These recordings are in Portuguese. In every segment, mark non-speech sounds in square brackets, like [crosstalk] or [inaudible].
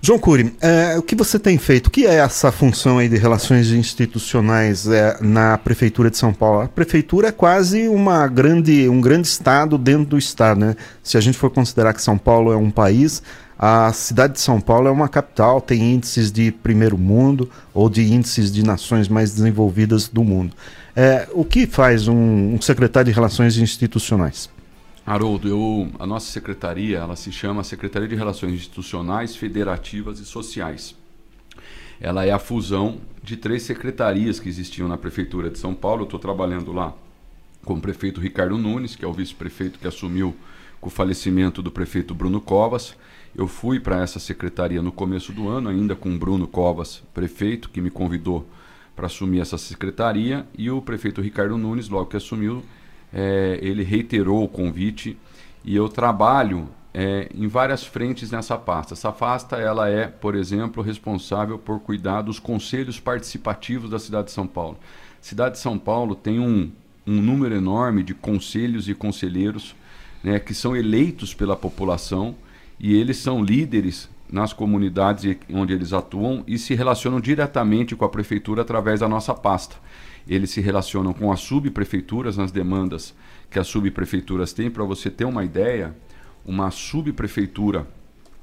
João Cury, é, o que você tem feito? O que é essa função aí de relações institucionais é, na Prefeitura de São Paulo? A Prefeitura é quase uma grande, um grande estado dentro do estado, né? Se a gente for considerar que São Paulo é um país, a cidade de São Paulo é uma capital, tem índices de primeiro mundo ou de índices de nações mais desenvolvidas do mundo. É, o que faz um, um secretário de Relações Institucionais? Haroldo, eu, a nossa secretaria ela se chama Secretaria de Relações Institucionais, Federativas e Sociais. Ela é a fusão de três secretarias que existiam na Prefeitura de São Paulo. Estou trabalhando lá com o prefeito Ricardo Nunes, que é o vice-prefeito que assumiu com o falecimento do prefeito Bruno Covas. Eu fui para essa secretaria no começo do ano, ainda com Bruno Covas, prefeito, que me convidou para assumir essa secretaria, e o prefeito Ricardo Nunes, logo que assumiu, é, ele reiterou o convite e eu trabalho é, em várias frentes nessa pasta. Essa pasta ela é, por exemplo, responsável por cuidar dos conselhos participativos da cidade de São Paulo. Cidade de São Paulo tem um, um número enorme de conselhos e conselheiros né, que são eleitos pela população e eles são líderes nas comunidades onde eles atuam e se relacionam diretamente com a prefeitura através da nossa pasta eles se relacionam com as subprefeituras nas demandas que as subprefeituras têm. Para você ter uma ideia, uma subprefeitura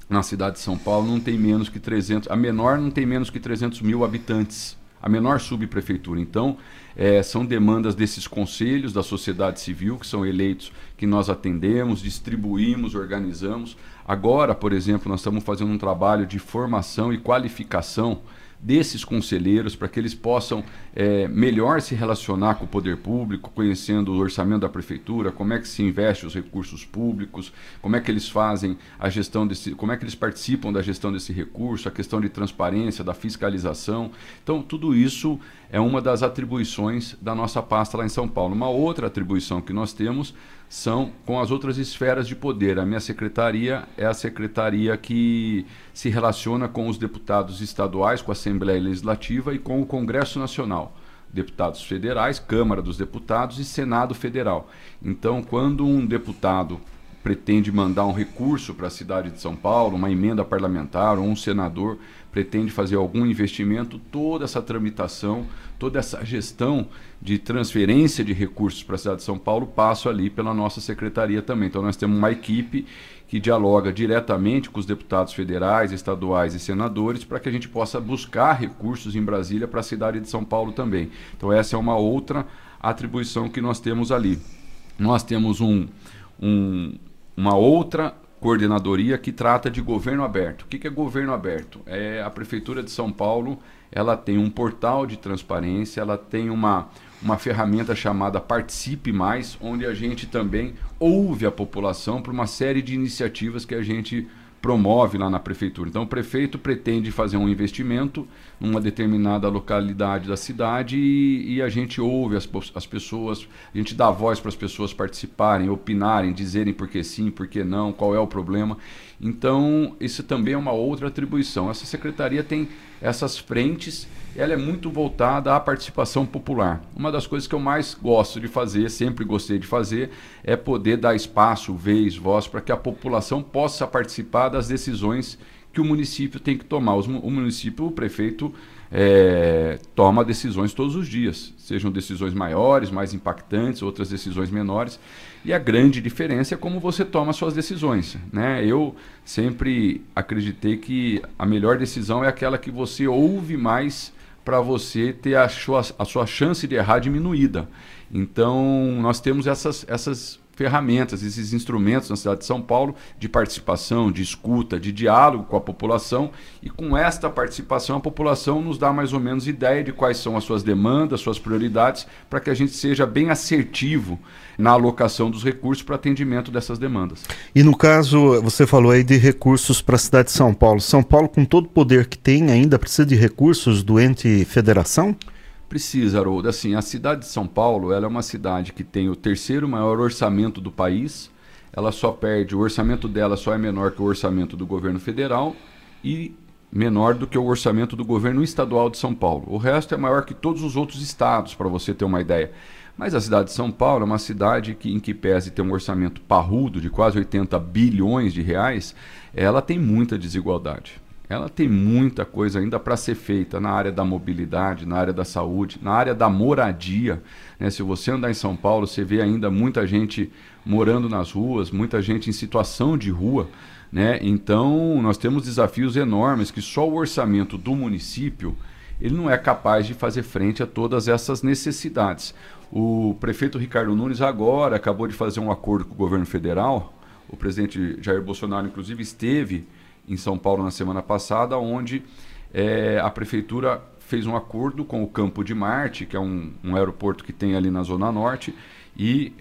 na cidade de São Paulo não tem menos que 300, a menor não tem menos que 300 mil habitantes, a menor subprefeitura. Então, é, são demandas desses conselhos da sociedade civil que são eleitos, que nós atendemos, distribuímos, organizamos. Agora, por exemplo, nós estamos fazendo um trabalho de formação e qualificação desses conselheiros para que eles possam é, melhor se relacionar com o poder público, conhecendo o orçamento da prefeitura, como é que se investe os recursos públicos, como é que eles fazem a gestão desse, como é que eles participam da gestão desse recurso, a questão de transparência, da fiscalização. Então, tudo isso é uma das atribuições da nossa pasta lá em São Paulo. Uma outra atribuição que nós temos são com as outras esferas de poder. A minha secretaria é a secretaria que se relaciona com os deputados estaduais, com a Assembleia Legislativa e com o Congresso Nacional. Deputados federais, Câmara dos Deputados e Senado Federal. Então, quando um deputado pretende mandar um recurso para a cidade de São Paulo, uma emenda parlamentar, ou um senador pretende fazer algum investimento, toda essa tramitação, toda essa gestão de transferência de recursos para a cidade de São Paulo passa ali pela nossa secretaria também. Então nós temos uma equipe que dialoga diretamente com os deputados federais, estaduais e senadores para que a gente possa buscar recursos em Brasília para a cidade de São Paulo também. Então essa é uma outra atribuição que nós temos ali. Nós temos um, um uma outra coordenadoria que trata de governo aberto. O que é governo aberto? É a prefeitura de São Paulo, ela tem um portal de transparência, ela tem uma uma ferramenta chamada Participe Mais, onde a gente também ouve a população para uma série de iniciativas que a gente promove lá na prefeitura. Então, o prefeito pretende fazer um investimento numa determinada localidade da cidade e, e a gente ouve as, as pessoas, a gente dá voz para as pessoas participarem, opinarem, dizerem por que sim, por que não, qual é o problema. Então, isso também é uma outra atribuição. Essa secretaria tem essas frentes ela é muito voltada à participação popular. Uma das coisas que eu mais gosto de fazer, sempre gostei de fazer, é poder dar espaço, vez, voz para que a população possa participar das decisões que o município tem que tomar. O município, o prefeito, é, toma decisões todos os dias, sejam decisões maiores, mais impactantes, outras decisões menores. E a grande diferença é como você toma suas decisões. Né? Eu sempre acreditei que a melhor decisão é aquela que você ouve mais para você ter a sua, a sua chance de errar diminuída. Então, nós temos essas, essas ferramentas, esses instrumentos na cidade de São Paulo de participação, de escuta, de diálogo com a população e com esta participação a população nos dá mais ou menos ideia de quais são as suas demandas, suas prioridades, para que a gente seja bem assertivo na alocação dos recursos para atendimento dessas demandas. E no caso, você falou aí de recursos para a cidade de São Paulo. São Paulo, com todo o poder que tem, ainda precisa de recursos do ente federação? Precisa, Haroldo. Assim, a cidade de São Paulo ela é uma cidade que tem o terceiro maior orçamento do país. Ela só perde, o orçamento dela só é menor que o orçamento do governo federal e menor do que o orçamento do governo estadual de São Paulo. O resto é maior que todos os outros estados, para você ter uma ideia. Mas a cidade de São Paulo é uma cidade que, em que pese ter um orçamento parrudo de quase 80 bilhões de reais, ela tem muita desigualdade ela tem muita coisa ainda para ser feita na área da mobilidade, na área da saúde, na área da moradia. Né? Se você andar em São Paulo, você vê ainda muita gente morando nas ruas, muita gente em situação de rua. Né? Então, nós temos desafios enormes que só o orçamento do município ele não é capaz de fazer frente a todas essas necessidades. O prefeito Ricardo Nunes agora acabou de fazer um acordo com o governo federal. O presidente Jair Bolsonaro, inclusive, esteve em São Paulo na semana passada, onde é, a prefeitura fez um acordo com o Campo de Marte, que é um, um aeroporto que tem ali na Zona Norte, e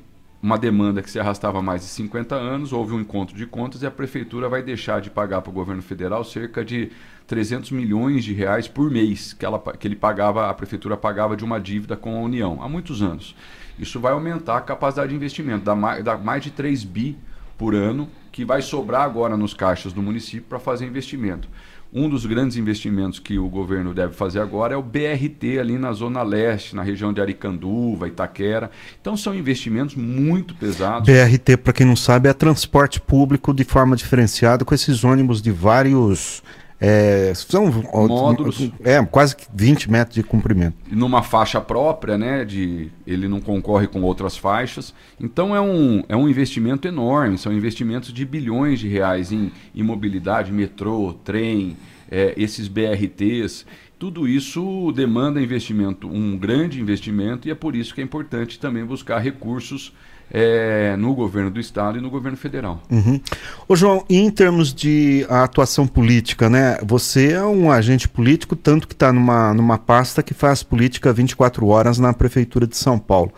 uma demanda que se arrastava mais de 50 anos, houve um encontro de contas e a prefeitura vai deixar de pagar para o governo federal cerca de 300 milhões de reais por mês que, ela, que ele pagava, a prefeitura pagava de uma dívida com a União há muitos anos. Isso vai aumentar a capacidade de investimento, dá mais, dá mais de 3 bi por ano, que vai sobrar agora nos caixas do município para fazer investimento. Um dos grandes investimentos que o governo deve fazer agora é o BRT ali na Zona Leste, na região de Aricanduva, Itaquera. Então são investimentos muito pesados. BRT, para quem não sabe, é transporte público de forma diferenciada com esses ônibus de vários é, são módulos. É, quase 20 metros de comprimento. Numa faixa própria, né? De, ele não concorre com outras faixas. Então é um, é um investimento enorme, são investimentos de bilhões de reais em, em mobilidade, metrô, trem, é, esses BRTs. Tudo isso demanda investimento, um grande investimento, e é por isso que é importante também buscar recursos é, no governo do estado e no governo federal. Uhum. Ô João, em termos de atuação política, né? Você é um agente político, tanto que está numa, numa pasta que faz política 24 horas na Prefeitura de São Paulo.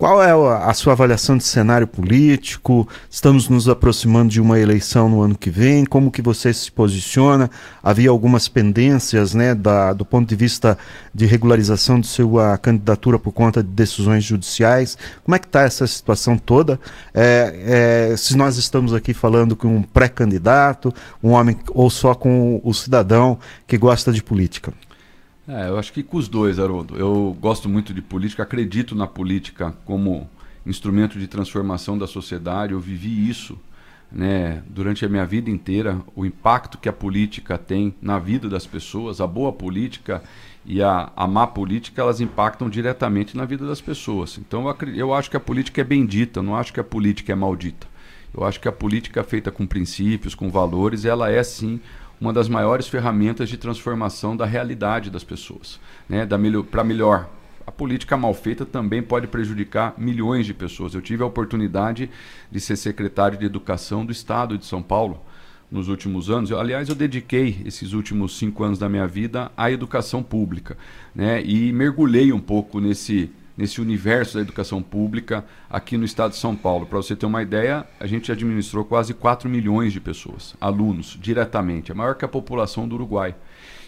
Qual é a sua avaliação de cenário político? Estamos nos aproximando de uma eleição no ano que vem. Como que você se posiciona? Havia algumas pendências, né, da, do ponto de vista de regularização de sua candidatura por conta de decisões judiciais. Como é que está essa situação toda? É, é, se nós estamos aqui falando com um pré-candidato, um homem ou só com o cidadão que gosta de política? É, eu acho que com os dois, Haroldo. Eu gosto muito de política, acredito na política como instrumento de transformação da sociedade. Eu vivi isso né, durante a minha vida inteira, o impacto que a política tem na vida das pessoas, a boa política e a, a má política, elas impactam diretamente na vida das pessoas. Então eu, eu acho que a política é bendita, não acho que a política é maldita. Eu acho que a política feita com princípios, com valores, ela é sim uma das maiores ferramentas de transformação da realidade das pessoas, né? para melhor. A política mal feita também pode prejudicar milhões de pessoas. Eu tive a oportunidade de ser secretário de Educação do Estado de São Paulo nos últimos anos. Eu, aliás, eu dediquei esses últimos cinco anos da minha vida à educação pública, né? E mergulhei um pouco nesse nesse universo da educação pública aqui no estado de São Paulo. Para você ter uma ideia, a gente administrou quase 4 milhões de pessoas, alunos, diretamente, é maior que a população do Uruguai.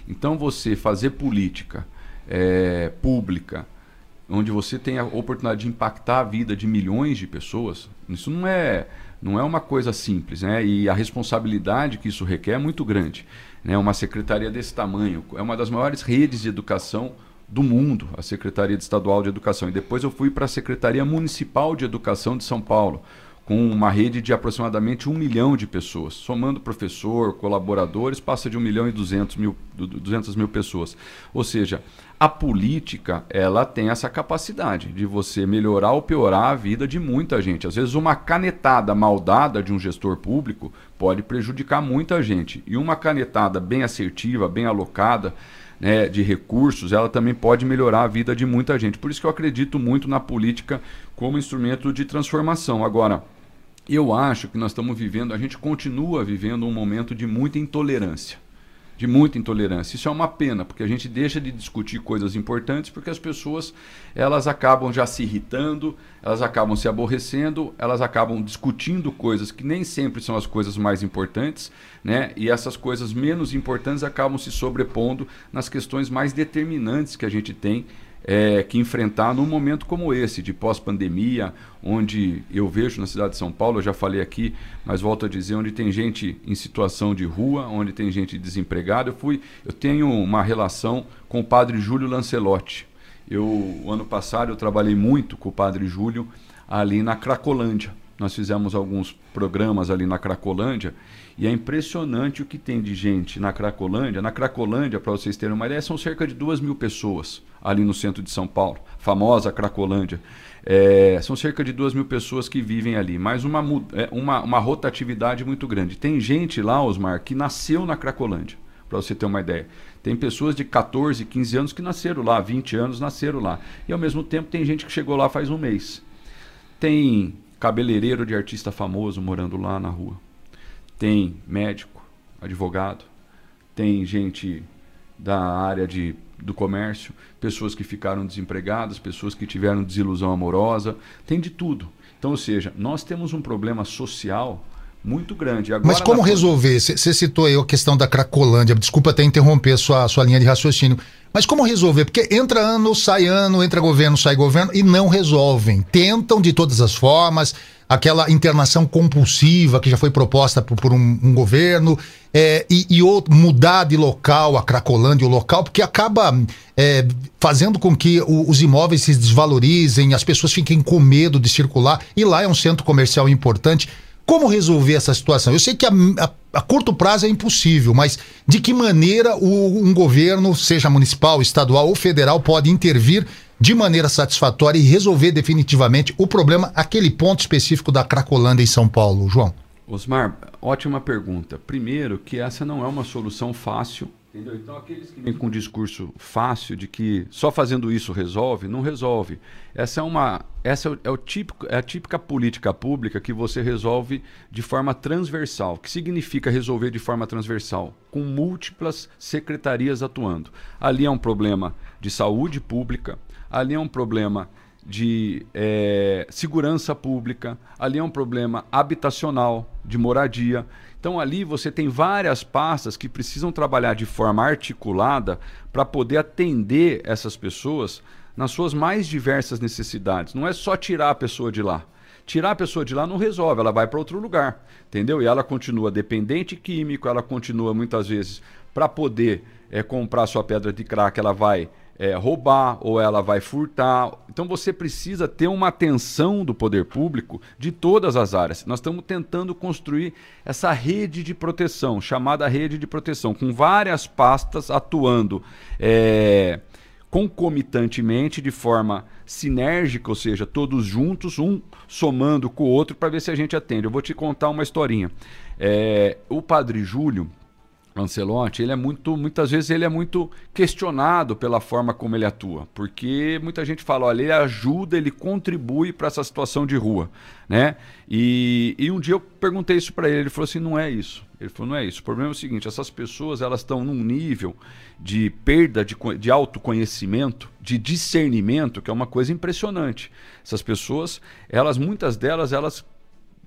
Então, você fazer política é, pública, onde você tem a oportunidade de impactar a vida de milhões de pessoas, isso não é, não é uma coisa simples, né? E a responsabilidade que isso requer é muito grande. Né? Uma secretaria desse tamanho é uma das maiores redes de educação do mundo, a Secretaria Estadual de Educação. E depois eu fui para a Secretaria Municipal de Educação de São Paulo, com uma rede de aproximadamente um milhão de pessoas. Somando professor, colaboradores, passa de um milhão e duzentos mil, duzentas mil pessoas. Ou seja, a política ela tem essa capacidade de você melhorar ou piorar a vida de muita gente. Às vezes uma canetada mal dada de um gestor público pode prejudicar muita gente. E uma canetada bem assertiva, bem alocada, né, de recursos, ela também pode melhorar a vida de muita gente. Por isso que eu acredito muito na política como instrumento de transformação. Agora, eu acho que nós estamos vivendo, a gente continua vivendo um momento de muita intolerância de muita intolerância. Isso é uma pena, porque a gente deixa de discutir coisas importantes porque as pessoas elas acabam já se irritando, elas acabam se aborrecendo, elas acabam discutindo coisas que nem sempre são as coisas mais importantes, né? E essas coisas menos importantes acabam se sobrepondo nas questões mais determinantes que a gente tem é, que enfrentar num momento como esse, de pós-pandemia, onde eu vejo na cidade de São Paulo, eu já falei aqui, mas volto a dizer, onde tem gente em situação de rua, onde tem gente desempregada. Eu fui, eu tenho uma relação com o padre Júlio Lancelotti. Eu, o ano passado, eu trabalhei muito com o padre Júlio ali na Cracolândia, nós fizemos alguns programas ali na Cracolândia e é impressionante o que tem de gente na Cracolândia. Na Cracolândia, para vocês terem uma ideia, são cerca de duas mil pessoas ali no centro de São Paulo, famosa Cracolândia. É, são cerca de duas mil pessoas que vivem ali, mas uma, é, uma, uma rotatividade muito grande. Tem gente lá, Osmar, que nasceu na Cracolândia, para você ter uma ideia. Tem pessoas de 14, 15 anos que nasceram lá, 20 anos nasceram lá. E ao mesmo tempo tem gente que chegou lá faz um mês. Tem cabeleireiro de artista famoso morando lá na rua tem médico, advogado, tem gente da área de, do comércio, pessoas que ficaram desempregadas, pessoas que tiveram desilusão amorosa, tem de tudo. Então, ou seja, nós temos um problema social muito grande. Agora, Mas como resolver? Você citou aí a questão da Cracolândia. Desculpa até interromper a sua, sua linha de raciocínio. Mas como resolver? Porque entra ano, sai ano, entra governo, sai governo e não resolvem. Tentam de todas as formas, aquela internação compulsiva que já foi proposta por, por um, um, governo, é, e, e outro, mudar de local, a Cracolândia, o local, porque acaba é, fazendo com que o, os imóveis se desvalorizem, as pessoas fiquem com medo de circular, e lá é um centro comercial importante. Como resolver essa situação? Eu sei que a, a, a, curto prazo é impossível, mas de que maneira o, um governo, seja municipal, estadual ou federal, pode intervir de maneira satisfatória e resolver definitivamente o problema, aquele ponto específico da Cracolândia em São Paulo, João? Osmar, ótima pergunta. Primeiro, que essa não é uma solução fácil Entendeu? Então, aqueles que vêm com um discurso fácil de que só fazendo isso resolve, não resolve. Essa é uma, essa é, o típico, é a típica política pública que você resolve de forma transversal. O que significa resolver de forma transversal? Com múltiplas secretarias atuando. Ali é um problema de saúde pública, ali é um problema de é, segurança pública, ali é um problema habitacional, de moradia. Então ali você tem várias pastas que precisam trabalhar de forma articulada para poder atender essas pessoas nas suas mais diversas necessidades. Não é só tirar a pessoa de lá. Tirar a pessoa de lá não resolve, ela vai para outro lugar, entendeu? E ela continua dependente químico, ela continua muitas vezes para poder é, comprar sua pedra de crack, ela vai é, roubar ou ela vai furtar. Então você precisa ter uma atenção do poder público de todas as áreas. Nós estamos tentando construir essa rede de proteção, chamada rede de proteção, com várias pastas atuando. É, concomitantemente, de forma sinérgica, ou seja, todos juntos, um somando com o outro, para ver se a gente atende. Eu vou te contar uma historinha. É, o Padre Júlio, Lancelotti, ele é muito, muitas vezes ele é muito questionado pela forma como ele atua, porque muita gente fala, olha, ele ajuda, ele contribui para essa situação de rua, né? E, e um dia eu perguntei isso para ele, ele falou assim, não é isso. Ele falou, não é isso. O problema é o seguinte, essas pessoas elas estão num nível de perda de, de autoconhecimento, de discernimento, que é uma coisa impressionante. Essas pessoas, elas muitas delas, elas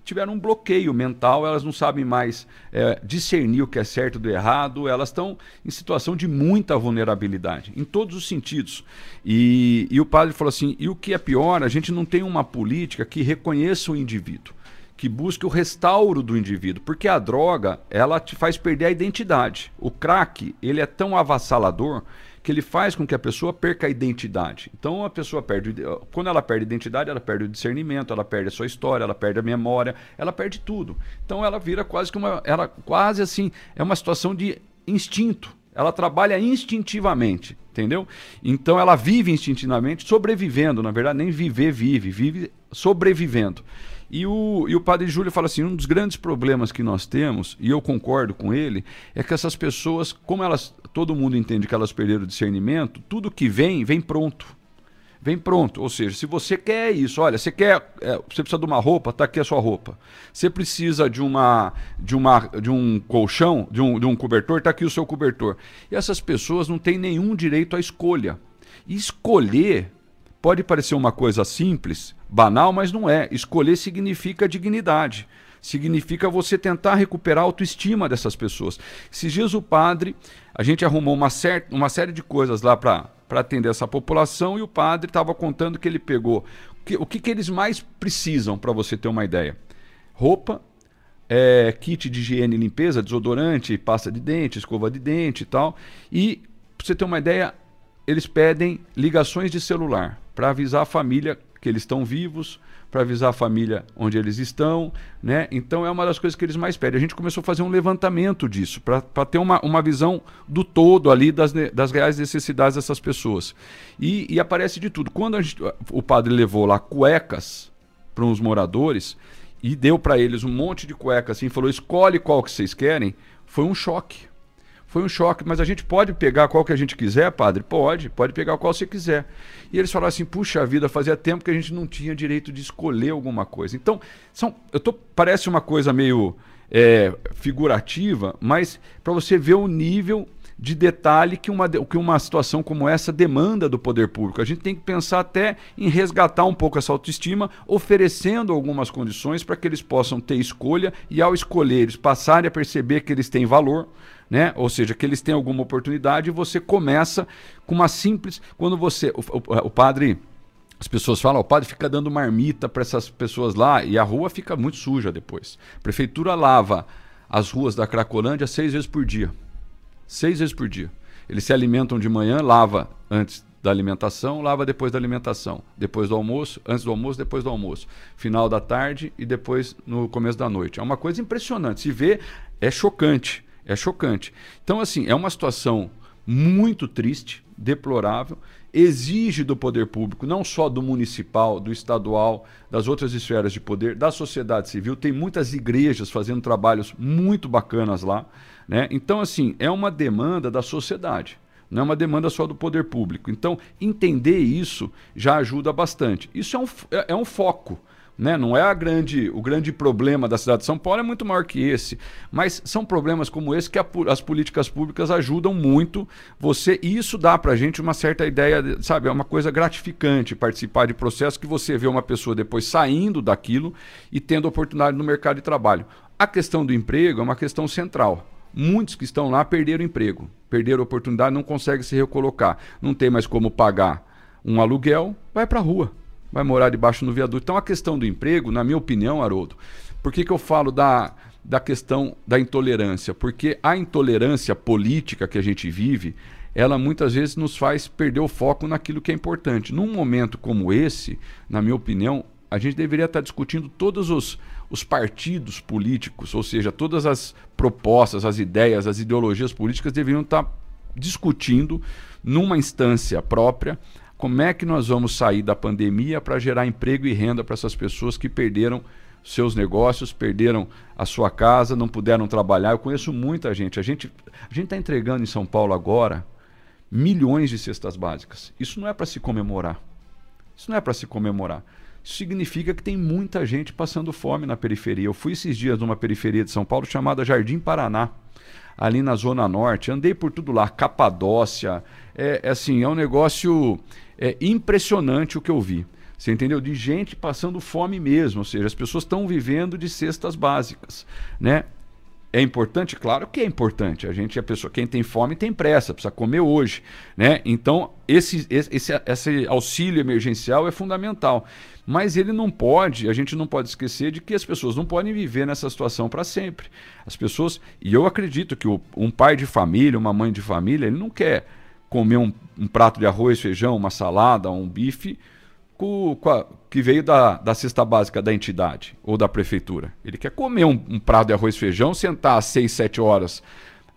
tiveram um bloqueio mental, elas não sabem mais é, discernir o que é certo do errado, elas estão em situação de muita vulnerabilidade, em todos os sentidos. E, e o padre falou assim: e o que é pior, a gente não tem uma política que reconheça o indivíduo que busque o restauro do indivíduo, porque a droga ela te faz perder a identidade. O crack ele é tão avassalador que ele faz com que a pessoa perca a identidade. Então a pessoa perde, quando ela perde a identidade, ela perde o discernimento, ela perde a sua história, ela perde a memória, ela perde tudo. Então ela vira quase que uma, ela quase assim é uma situação de instinto. Ela trabalha instintivamente, entendeu? Então ela vive instintivamente, sobrevivendo, na verdade, nem viver vive, vive sobrevivendo. E o, e o padre Júlio fala assim: um dos grandes problemas que nós temos, e eu concordo com ele, é que essas pessoas, como elas, todo mundo entende que elas perderam o discernimento, tudo que vem, vem pronto. Vem pronto. Ou seja, se você quer isso, olha, você quer. É, você precisa de uma roupa, está aqui a sua roupa. Você precisa de uma de uma de um colchão, de um, de um cobertor, está aqui o seu cobertor. E essas pessoas não têm nenhum direito à escolha. E escolher pode parecer uma coisa simples, banal, mas não é. Escolher significa dignidade. Significa você tentar recuperar a autoestima dessas pessoas. Esses dias o padre, a gente arrumou uma, cer uma série de coisas lá para atender essa população e o padre estava contando que ele pegou que, o que, que eles mais precisam, para você ter uma ideia. Roupa, é, kit de higiene e limpeza, desodorante, pasta de dente, escova de dente e tal. E, para você ter uma ideia, eles pedem ligações de celular para avisar a família que eles estão vivos, para avisar a família onde eles estão, né? Então é uma das coisas que eles mais pedem. A gente começou a fazer um levantamento disso, para ter uma, uma visão do todo ali das, das reais necessidades dessas pessoas. E, e aparece de tudo. Quando gente, o padre levou lá cuecas para uns moradores e deu para eles um monte de cuecas assim, falou: escolhe qual que vocês querem, foi um choque foi um choque, mas a gente pode pegar qual que a gente quiser, padre? Pode, pode pegar qual você quiser. E eles falaram assim: puxa vida, fazia tempo que a gente não tinha direito de escolher alguma coisa. Então, são, eu tô, parece uma coisa meio é, figurativa, mas para você ver o nível de detalhe que uma, que uma situação como essa demanda do poder público. A gente tem que pensar até em resgatar um pouco essa autoestima, oferecendo algumas condições para que eles possam ter escolha e, ao escolher, eles passarem a perceber que eles têm valor né? Ou seja, que eles têm alguma oportunidade e você começa com uma simples. Quando você. O, o, o padre. As pessoas falam, o padre fica dando marmita para essas pessoas lá e a rua fica muito suja depois. A prefeitura lava as ruas da Cracolândia seis vezes por dia. Seis vezes por dia. Eles se alimentam de manhã, lava antes da alimentação, lava depois da alimentação, depois do almoço, antes do almoço, depois do almoço, final da tarde e depois no começo da noite. É uma coisa impressionante. Se vê, é chocante. É chocante. Então, assim, é uma situação muito triste, deplorável, exige do poder público, não só do municipal, do estadual, das outras esferas de poder, da sociedade civil. Tem muitas igrejas fazendo trabalhos muito bacanas lá. Né? Então, assim, é uma demanda da sociedade. Não é uma demanda só do poder público. Então, entender isso já ajuda bastante. Isso é um, é, é um foco. Né? Não é grande, o grande problema da cidade de São Paulo, é muito maior que esse. Mas são problemas como esse que a, as políticas públicas ajudam muito você. E isso dá para a gente uma certa ideia, sabe? É uma coisa gratificante participar de processos que você vê uma pessoa depois saindo daquilo e tendo oportunidade no mercado de trabalho. A questão do emprego é uma questão central. Muitos que estão lá perderam emprego, perderam oportunidade, não conseguem se recolocar, não tem mais como pagar um aluguel, vai para a rua vai morar debaixo do viaduto. Então a questão do emprego, na minha opinião, Haroldo, por que, que eu falo da, da questão da intolerância? Porque a intolerância política que a gente vive, ela muitas vezes nos faz perder o foco naquilo que é importante. Num momento como esse, na minha opinião, a gente deveria estar discutindo todos os, os partidos políticos, ou seja, todas as propostas, as ideias, as ideologias políticas deveriam estar discutindo numa instância própria como é que nós vamos sair da pandemia para gerar emprego e renda para essas pessoas que perderam seus negócios, perderam a sua casa, não puderam trabalhar? Eu conheço muita gente. A gente a está entregando em São Paulo agora milhões de cestas básicas. Isso não é para se comemorar. Isso não é para se comemorar. Isso significa que tem muita gente passando fome na periferia. Eu fui esses dias numa periferia de São Paulo chamada Jardim Paraná ali na Zona Norte. Andei por tudo lá, Capadócia. É, é assim, é um negócio é, impressionante o que eu vi. Você entendeu? De gente passando fome mesmo, ou seja, as pessoas estão vivendo de cestas básicas, né? É importante? Claro que é importante. A gente, a pessoa, quem tem fome tem pressa, precisa comer hoje, né? Então, esse, esse, esse auxílio emergencial é fundamental. Mas ele não pode, a gente não pode esquecer de que as pessoas não podem viver nessa situação para sempre. As pessoas, e eu acredito que o, um pai de família, uma mãe de família, ele não quer comer um, um prato de arroz, feijão, uma salada, um bife com, com a, que veio da, da cesta básica da entidade ou da prefeitura. Ele quer comer um, um prato de arroz feijão, sentar às 6, 7 horas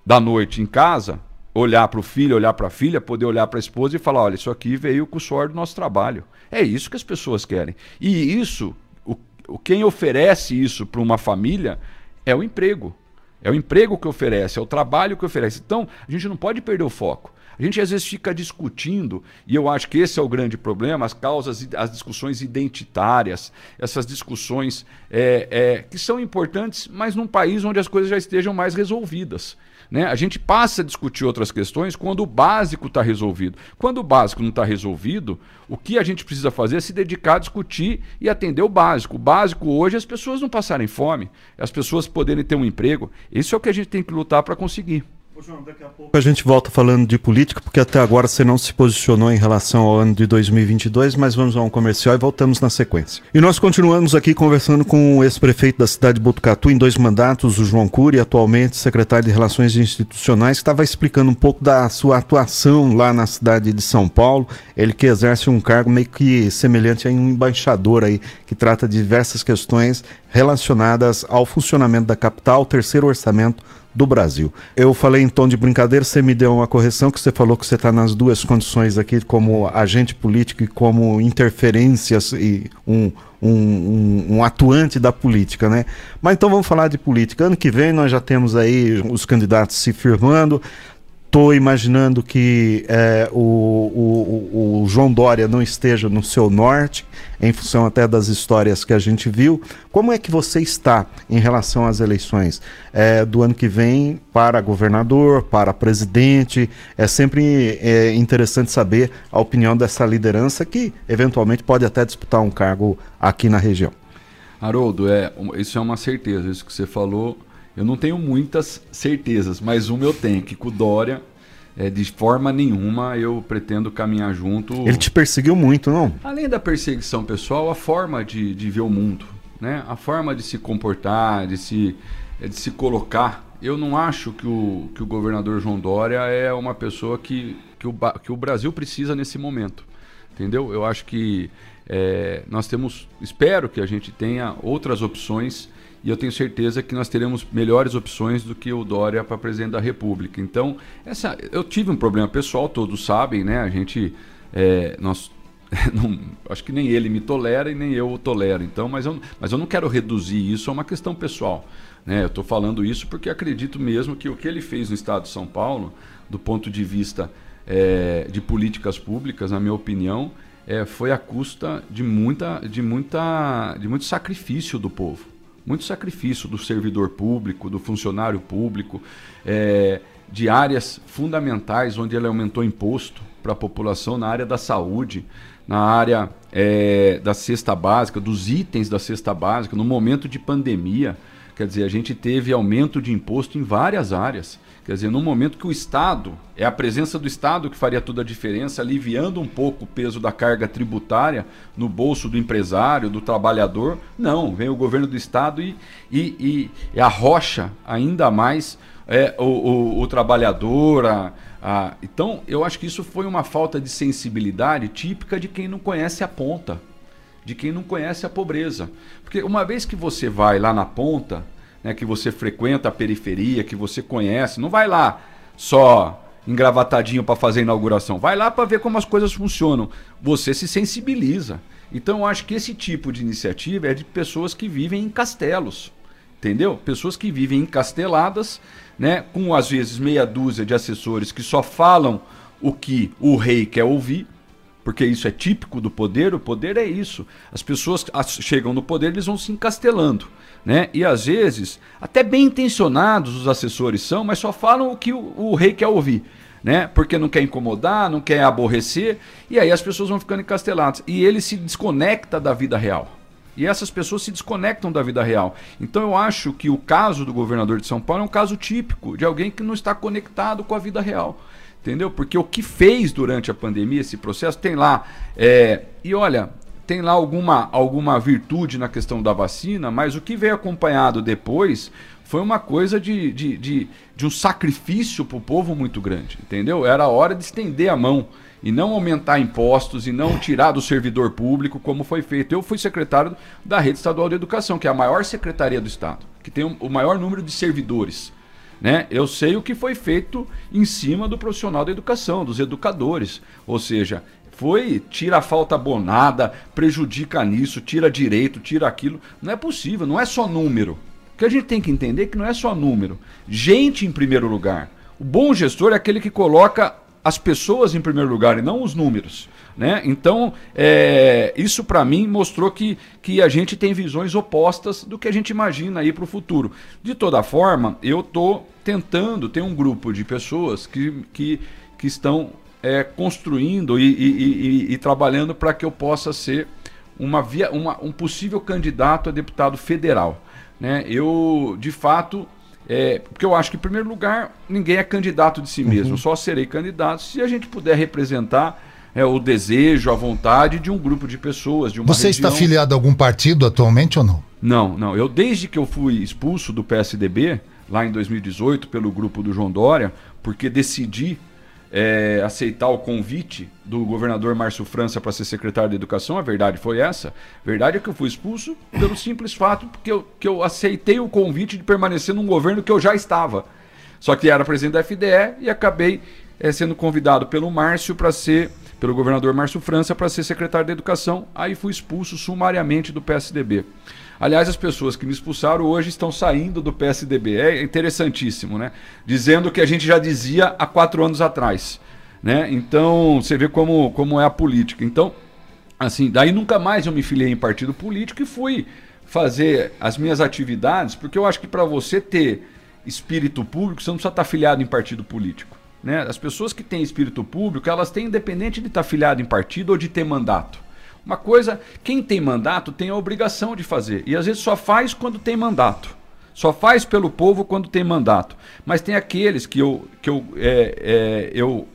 da noite em casa, olhar para o filho, olhar para a filha, poder olhar para a esposa e falar: olha, isso aqui veio com o suor do nosso trabalho. É isso que as pessoas querem. E isso, o, o quem oferece isso para uma família é o emprego. É o emprego que oferece, é o trabalho que oferece. Então, a gente não pode perder o foco. A gente às vezes fica discutindo, e eu acho que esse é o grande problema, as causas, as discussões identitárias, essas discussões é, é, que são importantes, mas num país onde as coisas já estejam mais resolvidas. Né? A gente passa a discutir outras questões quando o básico está resolvido. Quando o básico não está resolvido, o que a gente precisa fazer é se dedicar a discutir e atender o básico. O básico hoje é as pessoas não passarem fome, as pessoas poderem ter um emprego. Isso é o que a gente tem que lutar para conseguir. João, daqui a pouco a gente volta falando de política, porque até agora você não se posicionou em relação ao ano de 2022, mas vamos a um comercial e voltamos na sequência. E nós continuamos aqui conversando com o ex-prefeito da cidade de Botucatu em dois mandatos, o João Cury, atualmente secretário de Relações Institucionais, que estava explicando um pouco da sua atuação lá na cidade de São Paulo. Ele que exerce um cargo meio que semelhante a um embaixador aí, que trata de diversas questões relacionadas ao funcionamento da capital, terceiro orçamento do Brasil. Eu falei em tom de brincadeira, você me deu uma correção que você falou que você está nas duas condições aqui, como agente político e como interferências e um, um, um, um, atuante da política, né? Mas então vamos falar de política. Ano que vem nós já temos aí os candidatos se firmando. Estou imaginando que é, o, o, o, João Dória não esteja no seu norte, em função até das histórias que a gente viu. Como é que você está em relação às eleições é, do ano que vem para governador, para presidente? É sempre é, interessante saber a opinião dessa liderança que eventualmente pode até disputar um cargo aqui na região. Haroldo, é, isso é uma certeza, isso que você falou eu não tenho muitas certezas, mas uma eu tenho, que com o Dória, é, de forma nenhuma, eu pretendo caminhar junto. Ele te perseguiu muito, não? Além da perseguição pessoal, a forma de, de ver o mundo, né? a forma de se comportar, de se, é, de se colocar. Eu não acho que o, que o governador João Dória é uma pessoa que, que, o, que o Brasil precisa nesse momento. Entendeu? Eu acho que é, nós temos, espero que a gente tenha outras opções e eu tenho certeza que nós teremos melhores opções do que o Dória para presidente da República. Então, essa, eu tive um problema pessoal, todos sabem, né? A gente, é, nós, [laughs] não, acho que nem ele me tolera e nem eu o tolero. Então, mas eu, mas eu não quero reduzir isso a uma questão pessoal. Né? Eu estou falando isso porque acredito mesmo que o que ele fez no Estado de São Paulo, do ponto de vista é, de políticas públicas, na minha opinião, é, foi à custa de muita, de muita, de muito sacrifício do povo muito sacrifício do servidor público, do funcionário público, é, de áreas fundamentais onde ele aumentou imposto para a população na área da saúde, na área é, da cesta básica, dos itens da cesta básica, no momento de pandemia. Quer dizer, a gente teve aumento de imposto em várias áreas. Quer dizer, no momento que o Estado, é a presença do Estado que faria toda a diferença, aliviando um pouco o peso da carga tributária no bolso do empresário, do trabalhador, não, vem o governo do Estado e, e, e arrocha ainda mais é, o, o, o trabalhador. A, a... Então, eu acho que isso foi uma falta de sensibilidade típica de quem não conhece a ponta, de quem não conhece a pobreza. Porque uma vez que você vai lá na ponta, né, que você frequenta a periferia, que você conhece, não vai lá só engravatadinho para fazer a inauguração, vai lá para ver como as coisas funcionam. Você se sensibiliza. Então eu acho que esse tipo de iniciativa é de pessoas que vivem em castelos. Entendeu? Pessoas que vivem encasteladas, né, com às vezes meia dúzia de assessores que só falam o que o rei quer ouvir, porque isso é típico do poder, o poder é isso. As pessoas chegam no poder, eles vão se encastelando. Né? E às vezes, até bem intencionados os assessores são, mas só falam o que o, o rei quer ouvir. Né? Porque não quer incomodar, não quer aborrecer, e aí as pessoas vão ficando encasteladas. E ele se desconecta da vida real. E essas pessoas se desconectam da vida real. Então eu acho que o caso do governador de São Paulo é um caso típico de alguém que não está conectado com a vida real. Entendeu? Porque o que fez durante a pandemia, esse processo, tem lá. É... E olha, tem lá alguma, alguma virtude na questão da vacina, mas o que veio acompanhado depois foi uma coisa de, de, de, de um sacrifício para o povo muito grande, entendeu? Era a hora de estender a mão e não aumentar impostos e não tirar do servidor público como foi feito. Eu fui secretário da Rede Estadual de Educação, que é a maior secretaria do Estado, que tem o maior número de servidores. Né? Eu sei o que foi feito em cima do profissional da educação, dos educadores. Ou seja, foi tira a falta abonada, prejudica nisso, tira direito, tira aquilo. Não é possível, não é só número. O que a gente tem que entender é que não é só número. Gente em primeiro lugar. O bom gestor é aquele que coloca as pessoas em primeiro lugar e não os números. Né? Então, é, isso para mim mostrou que, que a gente tem visões opostas do que a gente imagina aí para o futuro. De toda forma, eu estou tentando ter um grupo de pessoas que, que, que estão é, construindo e, e, e, e trabalhando para que eu possa ser uma via, uma, um possível candidato a deputado federal. Né? Eu, de fato, É, porque eu acho que, em primeiro lugar, ninguém é candidato de si mesmo. Uhum. Só serei candidato se a gente puder representar é, o desejo, a vontade de um grupo de pessoas, de uma Você região. está afiliado a algum partido atualmente ou não? Não, não. Eu, desde que eu fui expulso do PSDB, lá em 2018, pelo grupo do João Dória, porque decidi é, aceitar o convite do governador Márcio França para ser secretário de Educação, a verdade foi essa. A verdade é que eu fui expulso pelo simples fato que eu, que eu aceitei o convite de permanecer num governo que eu já estava. Só que era presidente da FDE e acabei é, sendo convidado pelo Márcio para ser, pelo governador Márcio França, para ser secretário de Educação. Aí fui expulso sumariamente do PSDB. Aliás, as pessoas que me expulsaram hoje estão saindo do PSDB. É interessantíssimo, né? Dizendo o que a gente já dizia há quatro anos atrás. Né? Então, você vê como, como é a política. Então, assim, daí nunca mais eu me filiei em partido político e fui fazer as minhas atividades, porque eu acho que para você ter espírito público, você não precisa estar filiado em partido político. Né? As pessoas que têm espírito público, elas têm independente de estar filiado em partido ou de ter mandato. Uma coisa, quem tem mandato tem a obrigação de fazer. E às vezes só faz quando tem mandato. Só faz pelo povo quando tem mandato. Mas tem aqueles que eu, que eu, é, é, eu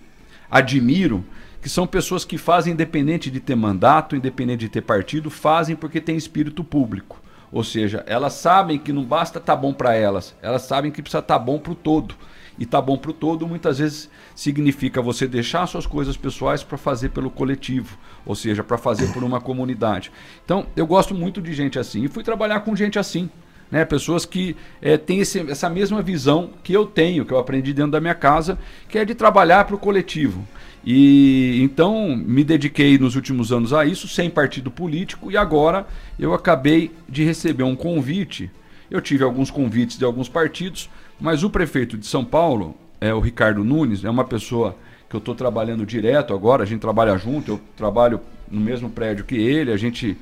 admiro, que são pessoas que fazem independente de ter mandato, independente de ter partido, fazem porque tem espírito público. Ou seja, elas sabem que não basta estar tá bom para elas, elas sabem que precisa estar tá bom para o todo e tá bom para o todo, muitas vezes significa você deixar suas coisas pessoais para fazer pelo coletivo, ou seja, para fazer por uma comunidade. Então, eu gosto muito de gente assim e fui trabalhar com gente assim. Né, pessoas que é, têm esse, essa mesma visão que eu tenho, que eu aprendi dentro da minha casa, que é de trabalhar para o coletivo. E então me dediquei nos últimos anos a isso, sem partido político, e agora eu acabei de receber um convite. Eu tive alguns convites de alguns partidos mas o prefeito de São Paulo, é o Ricardo Nunes, é uma pessoa que eu estou trabalhando direto agora, a gente trabalha junto, eu trabalho no mesmo prédio que ele, a gente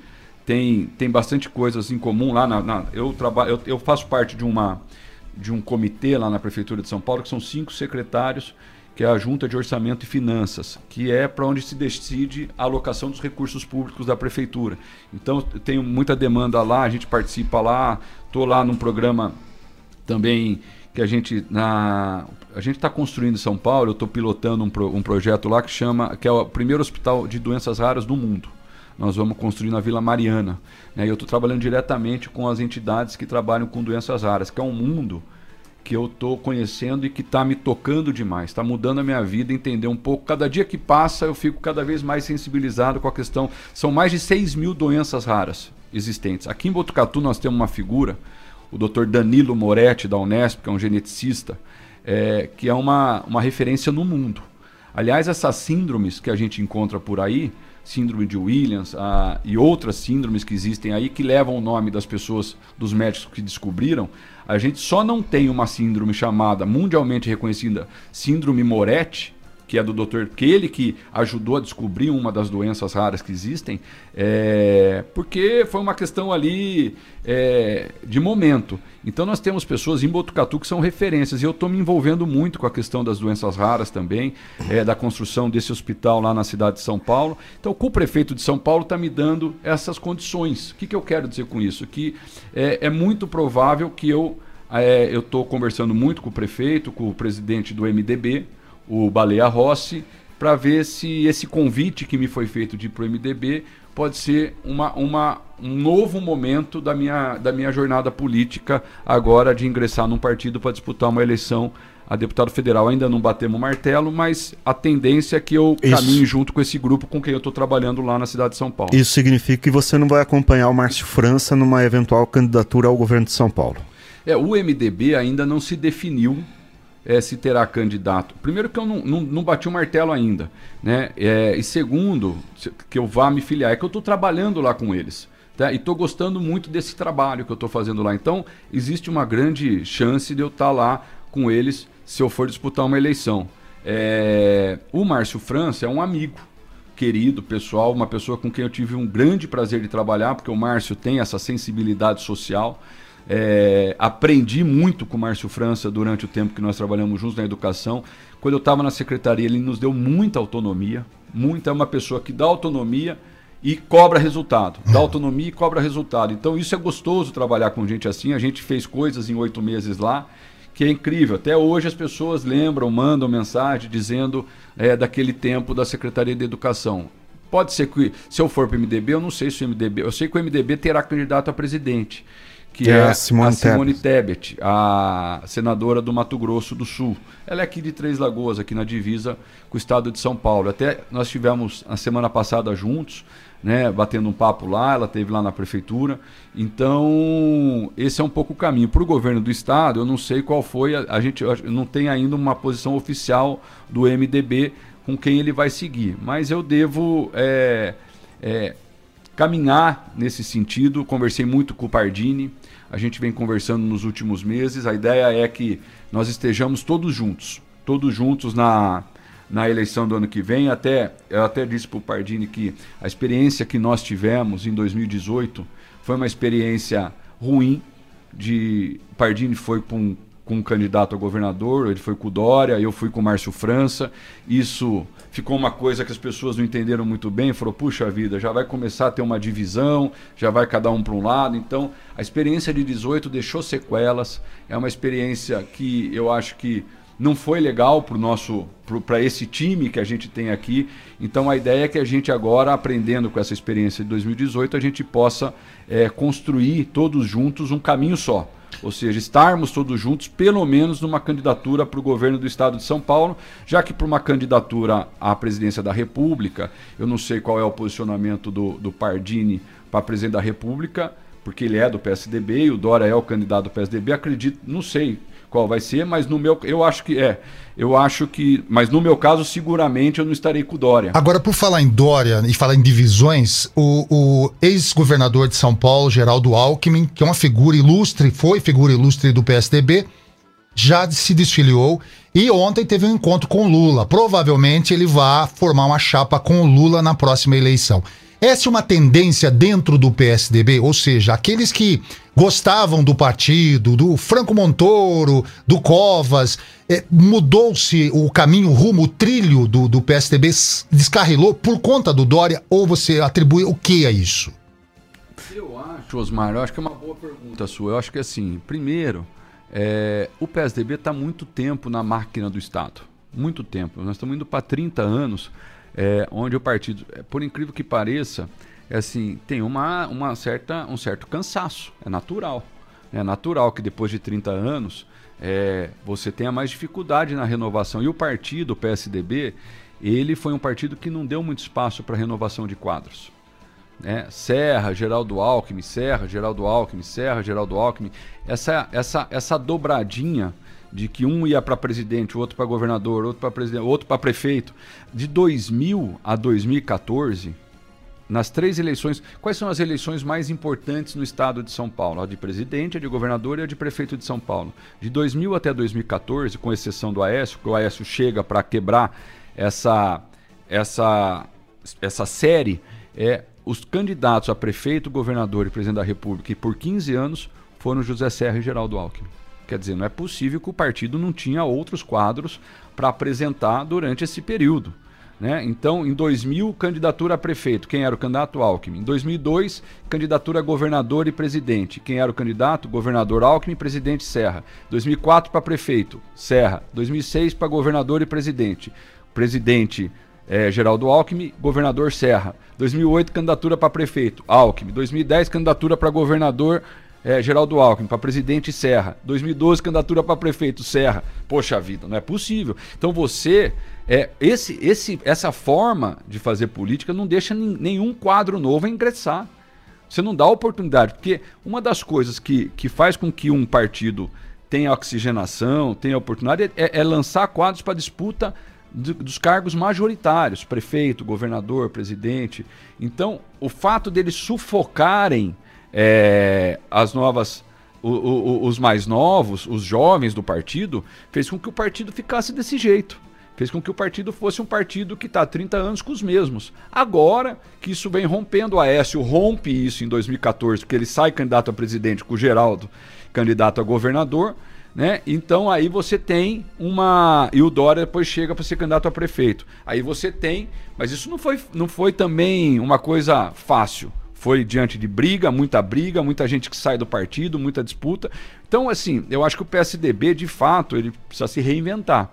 tem, tem bastante coisas em comum lá. Na, na eu, trabalho, eu, eu faço parte de, uma, de um comitê lá na Prefeitura de São Paulo, que são cinco secretários, que é a Junta de Orçamento e Finanças, que é para onde se decide a alocação dos recursos públicos da Prefeitura. Então, eu tenho muita demanda lá, a gente participa lá, estou lá num programa também que a gente na a gente está construindo em São Paulo. Eu estou pilotando um, pro, um projeto lá que chama que é o primeiro hospital de doenças raras do mundo. Nós vamos construir na Vila Mariana. Né? E eu estou trabalhando diretamente com as entidades que trabalham com doenças raras, que é um mundo que eu estou conhecendo e que está me tocando demais, está mudando a minha vida, entender um pouco. Cada dia que passa, eu fico cada vez mais sensibilizado com a questão. São mais de 6 mil doenças raras existentes. Aqui em Botucatu nós temos uma figura o Dr. Danilo Moretti, da Unesp, que é um geneticista, é, que é uma, uma referência no mundo. Aliás, essas síndromes que a gente encontra por aí, síndrome de Williams a, e outras síndromes que existem aí, que levam o nome das pessoas, dos médicos que descobriram, a gente só não tem uma síndrome chamada, mundialmente reconhecida, síndrome Moretti, que é do doutor, que ele que ajudou a descobrir uma das doenças raras que existem, é, porque foi uma questão ali é, de momento. Então nós temos pessoas em Botucatu que são referências e eu estou me envolvendo muito com a questão das doenças raras também, é, da construção desse hospital lá na cidade de São Paulo. Então o prefeito de São Paulo está me dando essas condições. O que, que eu quero dizer com isso? Que é, é muito provável que eu é, eu estou conversando muito com o prefeito, com o presidente do MDB, o Baleia Rossi, para ver se esse convite que me foi feito de ir para o MDB pode ser uma, uma, um novo momento da minha, da minha jornada política agora de ingressar num partido para disputar uma eleição a deputado federal. Ainda não batemos o martelo, mas a tendência é que eu Isso. caminhe junto com esse grupo com quem eu estou trabalhando lá na cidade de São Paulo. Isso significa que você não vai acompanhar o Márcio França numa eventual candidatura ao governo de São Paulo? É, o MDB ainda não se definiu é, se terá candidato. Primeiro que eu não, não, não bati o martelo ainda, né? É, e segundo, que eu vá me filiar, é que eu estou trabalhando lá com eles. Tá? E estou gostando muito desse trabalho que eu estou fazendo lá. Então, existe uma grande chance de eu estar tá lá com eles se eu for disputar uma eleição. É, o Márcio França é um amigo querido, pessoal, uma pessoa com quem eu tive um grande prazer de trabalhar, porque o Márcio tem essa sensibilidade social. É, aprendi muito com o Márcio França durante o tempo que nós trabalhamos juntos na educação. Quando eu estava na secretaria, ele nos deu muita autonomia. Muita, é uma pessoa que dá autonomia e cobra resultado. Dá [laughs] autonomia e cobra resultado. Então isso é gostoso trabalhar com gente assim. A gente fez coisas em oito meses lá que é incrível. Até hoje as pessoas lembram, mandam mensagem dizendo é, daquele tempo da Secretaria de Educação. Pode ser que, se eu for para o MDB, eu não sei se o MDB. Eu sei que o MDB terá candidato a presidente, que é, é a Simone, a Simone Tebet, a senadora do Mato Grosso do Sul. Ela é aqui de Três Lagoas, aqui na divisa com o estado de São Paulo. Até nós tivemos a semana passada juntos, né, batendo um papo lá, ela teve lá na prefeitura. Então, esse é um pouco o caminho. Para o governo do estado, eu não sei qual foi, a, a gente não tem ainda uma posição oficial do MDB com quem ele vai seguir. Mas eu devo é, é, caminhar nesse sentido. Conversei muito com o Pardini, a gente vem conversando nos últimos meses. A ideia é que nós estejamos todos juntos, todos juntos na, na eleição do ano que vem. Até, eu até disse para o Pardini que a experiência que nós tivemos em 2018 foi uma experiência ruim. De Pardini foi um com um candidato a governador, ele foi com o Dória, eu fui com o Márcio França. Isso ficou uma coisa que as pessoas não entenderam muito bem, falou: "Puxa vida, já vai começar a ter uma divisão, já vai cada um para um lado". Então, a experiência de 18 deixou sequelas. É uma experiência que eu acho que não foi legal para nosso para esse time que a gente tem aqui. Então a ideia é que a gente agora, aprendendo com essa experiência de 2018, a gente possa é, construir todos juntos um caminho só ou seja, estarmos todos juntos, pelo menos numa candidatura para o governo do estado de São Paulo, já que para uma candidatura à presidência da República, eu não sei qual é o posicionamento do, do Pardini para presidente da República, porque ele é do PSDB e o Dória é o candidato do PSDB, acredito, não sei qual vai ser, mas no meu eu acho que é. Eu acho que, mas no meu caso seguramente eu não estarei com Dória. Agora por falar em Dória e falar em divisões, o, o ex-governador de São Paulo, Geraldo Alckmin, que é uma figura ilustre, foi figura ilustre do PSDB, já se desfiliou e ontem teve um encontro com Lula. Provavelmente ele vai formar uma chapa com Lula na próxima eleição. Essa é uma tendência dentro do PSDB, ou seja, aqueles que gostavam do partido, do Franco Montoro, do Covas, é, mudou-se o caminho, o rumo, o trilho do, do PSDB, descarrilou por conta do Dória, ou você atribui o que a isso? Eu acho, Osmar, eu acho que é uma boa pergunta sua. Eu acho que assim, primeiro, é, o PSDB está muito tempo na máquina do Estado. Muito tempo. Nós estamos indo para 30 anos é, onde o partido, é, por incrível que pareça, é assim, tem uma, uma certa, um certo cansaço, é natural. É natural que depois de 30 anos é, você tenha mais dificuldade na renovação. E o partido, o PSDB, ele foi um partido que não deu muito espaço para renovação de quadros. É, Serra, Geraldo Alckmin, Serra, Geraldo Alckmin, Serra, Geraldo Alckmin. Essa, essa, essa dobradinha de que um ia para presidente, outro para governador, outro para presidente, outro para prefeito. De 2000 a 2014, nas três eleições, quais são as eleições mais importantes no estado de São Paulo? A de presidente, a de governador e a de prefeito de São Paulo. De 2000 até 2014, com exceção do Aécio, que o Aécio chega para quebrar essa, essa, essa série, é, os candidatos a prefeito, governador e presidente da República, e por 15 anos, foram José Serra e Geraldo Alckmin. Quer dizer, não é possível que o partido não tinha outros quadros para apresentar durante esse período. Né? Então, em 2000, candidatura a prefeito. Quem era o candidato? Alckmin. Em 2002, candidatura a governador e presidente. Quem era o candidato? Governador Alckmin, presidente Serra. 2004 para prefeito, Serra. 2006 para governador e presidente. Presidente é, Geraldo Alckmin, governador Serra. 2008, candidatura para prefeito, Alckmin. 2010, candidatura para governador é, Geraldo Alckmin, para presidente Serra. 2012, candidatura para prefeito Serra. Poxa vida, não é possível. Então você, é, esse, esse, essa forma de fazer política não deixa nenhum quadro novo ingressar. Você não dá oportunidade, porque uma das coisas que, que faz com que um partido tenha oxigenação, tenha oportunidade, é, é lançar quadros para disputa dos cargos majoritários, prefeito, governador, presidente. Então, o fato deles sufocarem é, as novas, o, o, os mais novos, os jovens do partido, fez com que o partido ficasse desse jeito. Fez com que o partido fosse um partido que está há 30 anos com os mesmos. Agora que isso vem rompendo, o Aécio rompe isso em 2014, porque ele sai candidato a presidente com o Geraldo, candidato a governador. Né? Então aí você tem uma. E o Dória depois chega para ser candidato a prefeito. Aí você tem. Mas isso não foi, não foi também uma coisa fácil foi diante de briga, muita briga, muita gente que sai do partido, muita disputa. Então, assim, eu acho que o PSDB, de fato, ele precisa se reinventar.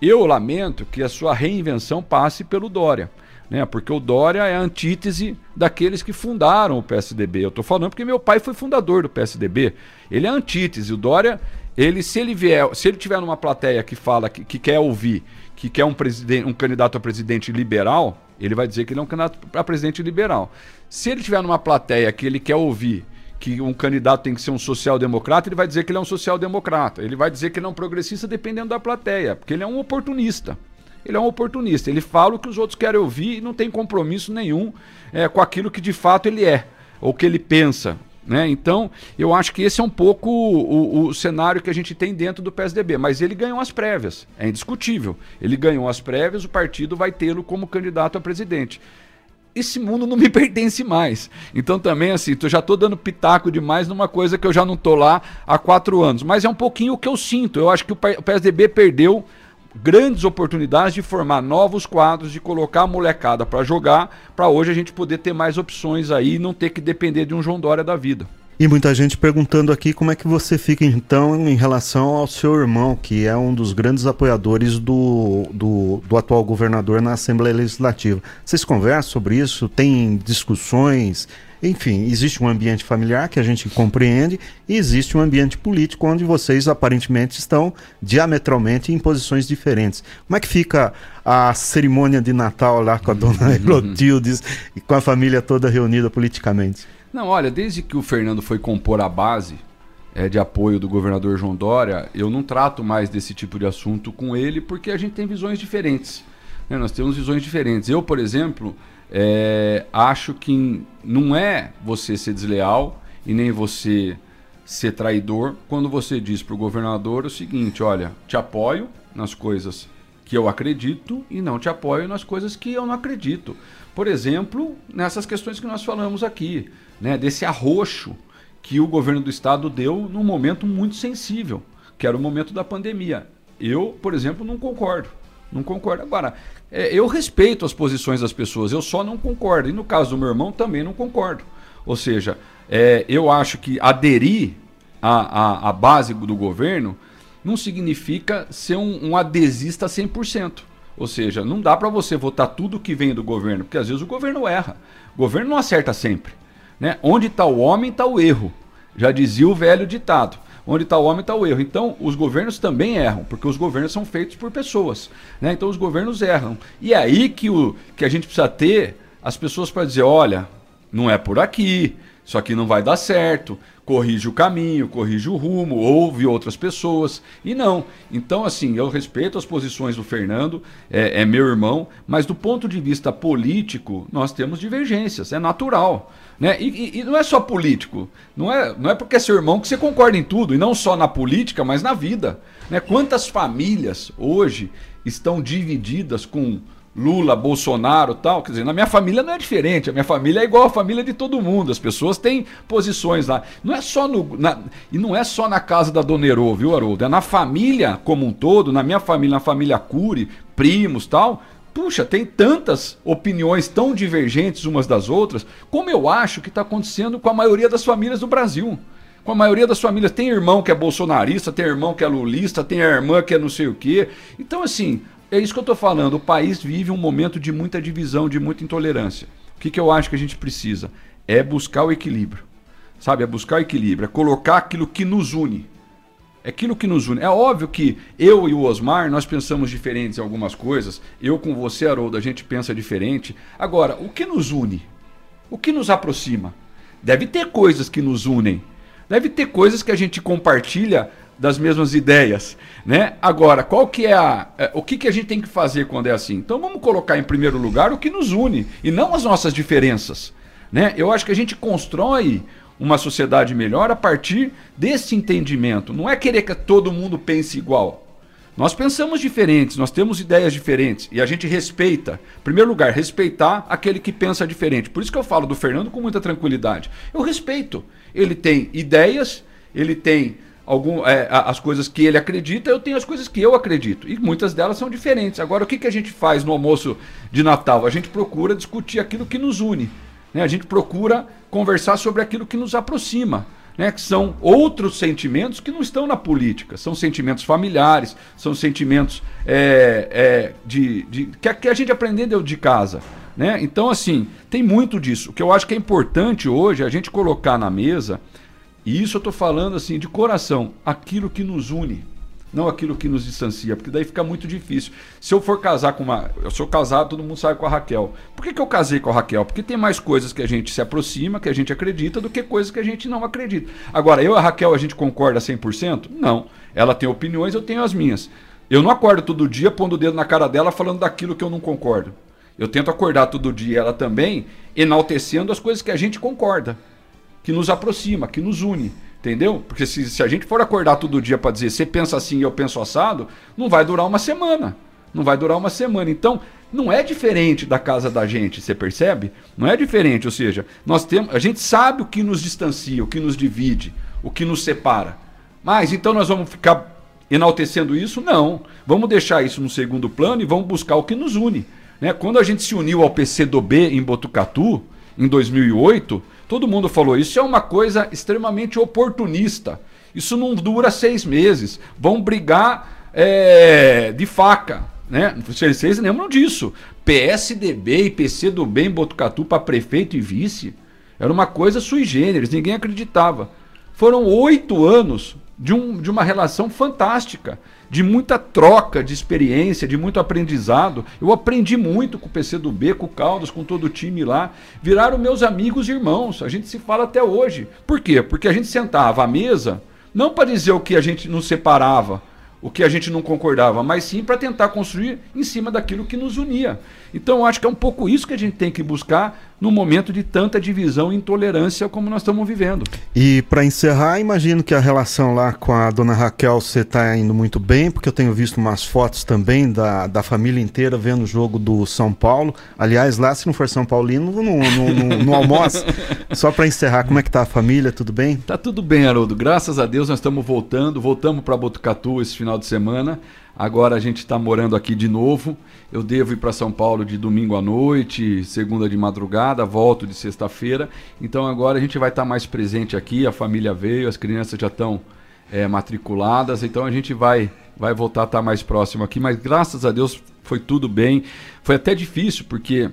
Eu lamento que a sua reinvenção passe pelo Dória. Né? Porque o Dória é a antítese daqueles que fundaram o PSDB. Eu estou falando porque meu pai foi fundador do PSDB. Ele é a antítese. O Dória, ele se ele vier, se ele tiver numa plateia que fala que, que quer ouvir, que quer um, presidente, um candidato a presidente liberal, ele vai dizer que ele é um candidato a presidente liberal. Se ele tiver numa plateia que ele quer ouvir que um candidato tem que ser um social-democrata, ele vai dizer que ele é um social-democrata. Ele vai dizer que ele é um progressista dependendo da plateia, porque ele é um oportunista. Ele é um oportunista. Ele fala o que os outros querem ouvir e não tem compromisso nenhum é, com aquilo que de fato ele é, ou que ele pensa. Né? Então, eu acho que esse é um pouco o, o, o, cenário que a gente tem dentro do PSDB. Mas ele ganhou as prévias, é indiscutível. Ele ganhou as prévias, o partido vai tê-lo como candidato a presidente. Esse mundo não me [laughs] pertence mais. Então, também, assim, eu já estou dando pitaco demais numa coisa que eu já não estou lá há quatro anos. Mas é um pouquinho o que eu sinto. Eu acho que o PSDB perdeu grandes oportunidades de formar novos quadros, de colocar a molecada para jogar, para hoje a gente poder ter mais opções aí e não ter que depender de um João Dória da vida. E muita gente perguntando aqui como é que você fica então em relação ao seu irmão, que é um dos grandes apoiadores do, do, do atual governador na Assembleia Legislativa. Vocês conversam sobre isso? Tem discussões? Enfim, existe um ambiente familiar que a gente compreende e existe um ambiente político onde vocês aparentemente estão diametralmente em posições diferentes. Como é que fica a cerimônia de Natal lá com a dona [laughs] Helotildes e com a família toda reunida politicamente? Não, olha, desde que o Fernando foi compor a base é, de apoio do governador João Dória, eu não trato mais desse tipo de assunto com ele porque a gente tem visões diferentes. Né? Nós temos visões diferentes. Eu, por exemplo é, acho que não é você ser desleal e nem você ser traidor quando você diz para o governador o seguinte: olha, te apoio nas coisas que eu acredito e não te apoio nas coisas que eu não acredito. Por exemplo, nessas questões que nós falamos aqui, né, desse arroxo que o governo do estado deu num momento muito sensível, que era o momento da pandemia. Eu, por exemplo, não concordo. Não concordo. Agora, é, eu respeito as posições das pessoas, eu só não concordo. E no caso do meu irmão, também não concordo. Ou seja, é, eu acho que aderir à, à, à, base do governo não significa ser um, um adesista 100%. Ou seja, não dá para você votar tudo que vem do governo, porque às vezes o governo erra. O governo não acerta sempre. Né? Onde está o homem, está o erro. Já dizia o velho ditado. Onde está o homem, está o erro. Então, os governos também erram, porque os governos são feitos por pessoas. Né? Então, os governos erram. E é aí que, o, que a gente precisa ter as pessoas para dizer: olha, não é por aqui, isso aqui não vai dar certo, corrige o caminho, corrige o rumo, ouve outras pessoas. E não. Então, assim, eu respeito as posições do Fernando, é, é meu irmão, mas do ponto de vista político, nós temos divergências, é natural. Né? E, e, e, não é só político, não é, não é porque é seu irmão que você concorda em tudo, e não só na política, mas na vida. Né? Quantas famílias hoje estão divididas com Lula, Bolsonaro tal? Quer dizer, na minha família não é diferente, a minha família é igual a família de todo mundo, as pessoas têm posições lá. Não é só no, na, e não é só na casa da Dona Herô, viu, Haroldo? É na família como um todo, na minha família, na família Cury, primos tal puxa, tem tantas opiniões tão divergentes umas das outras, como eu acho que está acontecendo com a maioria das famílias do Brasil. Com a maioria das famílias. Tem irmão que é bolsonarista, tem irmão que é lulista, tem irmã que é não sei o quê. Então, assim, é isso que eu estou falando. O país vive um momento de muita divisão, de muita intolerância. O que, que eu acho que a gente precisa? É buscar o equilíbrio. Sabe? É buscar o equilíbrio, é colocar aquilo que nos une. É aquilo que nos une. É óbvio que eu e o Osmar, nós pensamos diferentes em algumas coisas. Eu com você, Haroldo, a gente pensa diferente. Agora, o que nos une? O que nos aproxima? Deve ter coisas que nos unem. Deve ter coisas que a gente compartilha das mesmas ideias, né? Agora, qual que é a, é, o que, que a gente tem que fazer quando é assim? Então vamos colocar em primeiro lugar o que nos une e não as nossas diferenças, né? Eu acho que a gente constrói uma sociedade melhor a partir desse entendimento. Não é querer que todo mundo pense igual. Nós pensamos diferentes, nós temos ideias diferentes e a gente respeita. Em primeiro lugar, respeitar aquele que pensa diferente. Por isso que eu falo do Fernando com muita tranquilidade. Eu respeito. Ele tem ideias, ele tem algum, é, as coisas que ele acredita, eu tenho as coisas que eu acredito. E muitas delas são diferentes. Agora, o que, que a gente faz no almoço de Natal? A gente procura discutir aquilo que nos une. Né? A gente procura conversar sobre aquilo que nos aproxima. Né, que são outros sentimentos que não estão na política. São sentimentos familiares, são sentimentos é, é, de, de, que, a, que a gente aprendeu de casa. Né? Então, assim, tem muito disso. O que eu acho que é importante hoje é a gente colocar na mesa, e isso eu estou falando assim de coração, aquilo que nos une não aquilo que nos distancia, porque daí fica muito difícil. Se eu for casar com uma. Eu sou casado, todo mundo sabe com a Raquel. Por que, que eu casei com a Raquel? Porque tem mais coisas que a gente se aproxima, que a gente acredita, do que coisas que a gente não acredita. Agora, eu e a Raquel, a gente concorda 100%? Não. Ela tem opiniões, eu tenho as minhas. Eu não acordo todo dia pondo o dedo na cara dela falando daquilo que eu não concordo. Eu tento acordar todo dia ela também, enaltecendo as coisas que a gente concorda, que nos aproxima, que nos une. Entendeu? Porque se, se a gente for acordar todo dia para dizer você pensa assim e eu penso assado, não vai durar uma semana. Não vai durar uma semana. Então, não é diferente da casa da gente, você percebe? Não é diferente, ou seja, nós temos, a gente sabe o que nos distancia, o que nos divide, o que nos separa. Mas então nós vamos ficar enaltecendo isso? Não. Vamos deixar isso no segundo plano e vamos buscar o que nos une. Né? Quando a gente se uniu ao PCdoB em Botucatu, em 2008, Todo mundo falou isso é uma coisa extremamente oportunista. Isso não dura seis meses. Vão brigar é, de faca. Né? Vocês lembram disso? PSDB e PC do Bem Botucatu para prefeito e vice. Era uma coisa sui generis, ninguém acreditava. Foram oito anos de, um, de uma relação fantástica de muita troca de experiência, de muito aprendizado. Eu aprendi muito com o PC do B, com o Caldas, com todo o time lá. Viraram meus amigos e irmãos. A gente se fala até hoje. Por quê? Porque a gente sentava à mesa, não para dizer o que a gente nos separava, o que a gente não concordava, mas sim para tentar construir em cima daquilo que nos unia. Então, acho que é um pouco isso que a gente tem que buscar no momento de tanta divisão e intolerância como nós estamos vivendo. E para encerrar, imagino que a relação lá com a dona Raquel você está indo muito bem, porque eu tenho visto umas fotos também da, da família inteira vendo o jogo do São Paulo. Aliás, lá se não for São Paulino, não, não, não, não almoça. [laughs] Só para encerrar, como é que tá a família? Tudo bem? Tá tudo bem, Haroldo. Graças a Deus nós estamos voltando. Voltamos para Botucatu esse final de semana. Agora a gente está morando aqui de novo. Eu devo ir para São Paulo de domingo à noite, segunda de madrugada, volto de sexta-feira. Então agora a gente vai estar tá mais presente aqui. A família veio, as crianças já estão é, matriculadas. Então a gente vai, vai voltar a estar tá mais próximo aqui. Mas graças a Deus foi tudo bem. Foi até difícil porque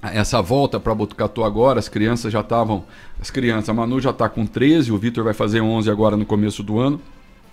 essa volta para Botucatu agora, as crianças já estavam. As crianças, a Manu já está com 13, o Vitor vai fazer 11 agora no começo do ano.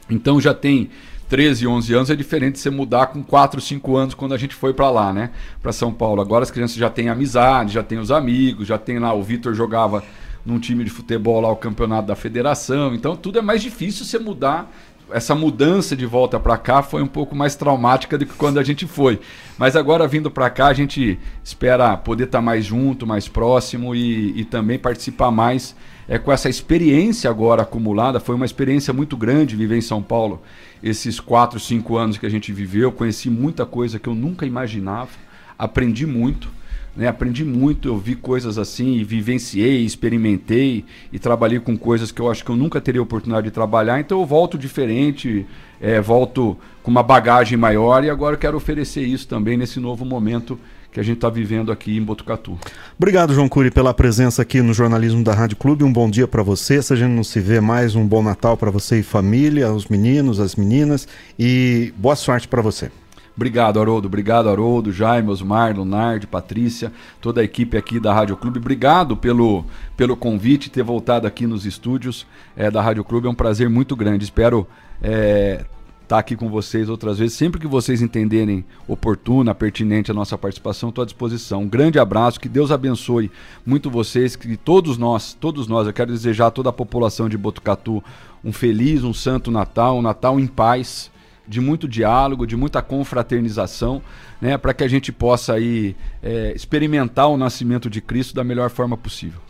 Então já tem 13, 11 anos é diferente de você mudar com 4, 5 anos quando a gente foi para lá, né? Para São Paulo. Agora as crianças já têm amizade, já têm os amigos, já tem lá. O Vitor jogava num time de futebol lá o campeonato da federação. Então tudo é mais difícil você mudar. Essa mudança de volta para cá foi um pouco mais traumática do que quando a gente foi. Mas agora vindo para cá, a gente espera poder estar tá mais junto, mais próximo e, e também participar mais é, com essa experiência agora acumulada. Foi uma experiência muito grande viver em São Paulo esses quatro, cinco anos que a gente viveu, conheci muita coisa que eu nunca imaginava, aprendi muito. Né, aprendi muito, eu vi coisas assim, vivenciei, experimentei e trabalhei com coisas que eu acho que eu nunca teria oportunidade de trabalhar, então eu volto diferente, é, volto com uma bagagem maior e agora quero oferecer isso também nesse novo momento que a gente está vivendo aqui em Botucatu. Obrigado, João Cury, pela presença aqui no jornalismo da Rádio Clube. Um bom dia para você. Se a gente não se vê mais, um bom Natal para você e família, os meninos, as meninas e boa sorte para você. Obrigado, Haroldo. Obrigado, Haroldo, Jaime, Osmar, Lunardi, Patrícia, toda a equipe aqui da Rádio Clube. Obrigado pelo, pelo convite, ter voltado aqui nos estúdios é, da Rádio Clube. É um prazer muito grande. Espero é, estar tá aqui com vocês outras vezes. Sempre que vocês entenderem oportuna, pertinente a nossa participação, estou à disposição. Um grande abraço, que Deus abençoe muito vocês, que todos nós, todos nós, eu quero desejar a toda a população de Botucatu um feliz, um santo Natal, um Natal em paz, de muito diálogo, de muita confraternização, né, para que a gente possa aí é, experimentar o nascimento de Cristo da melhor forma possível.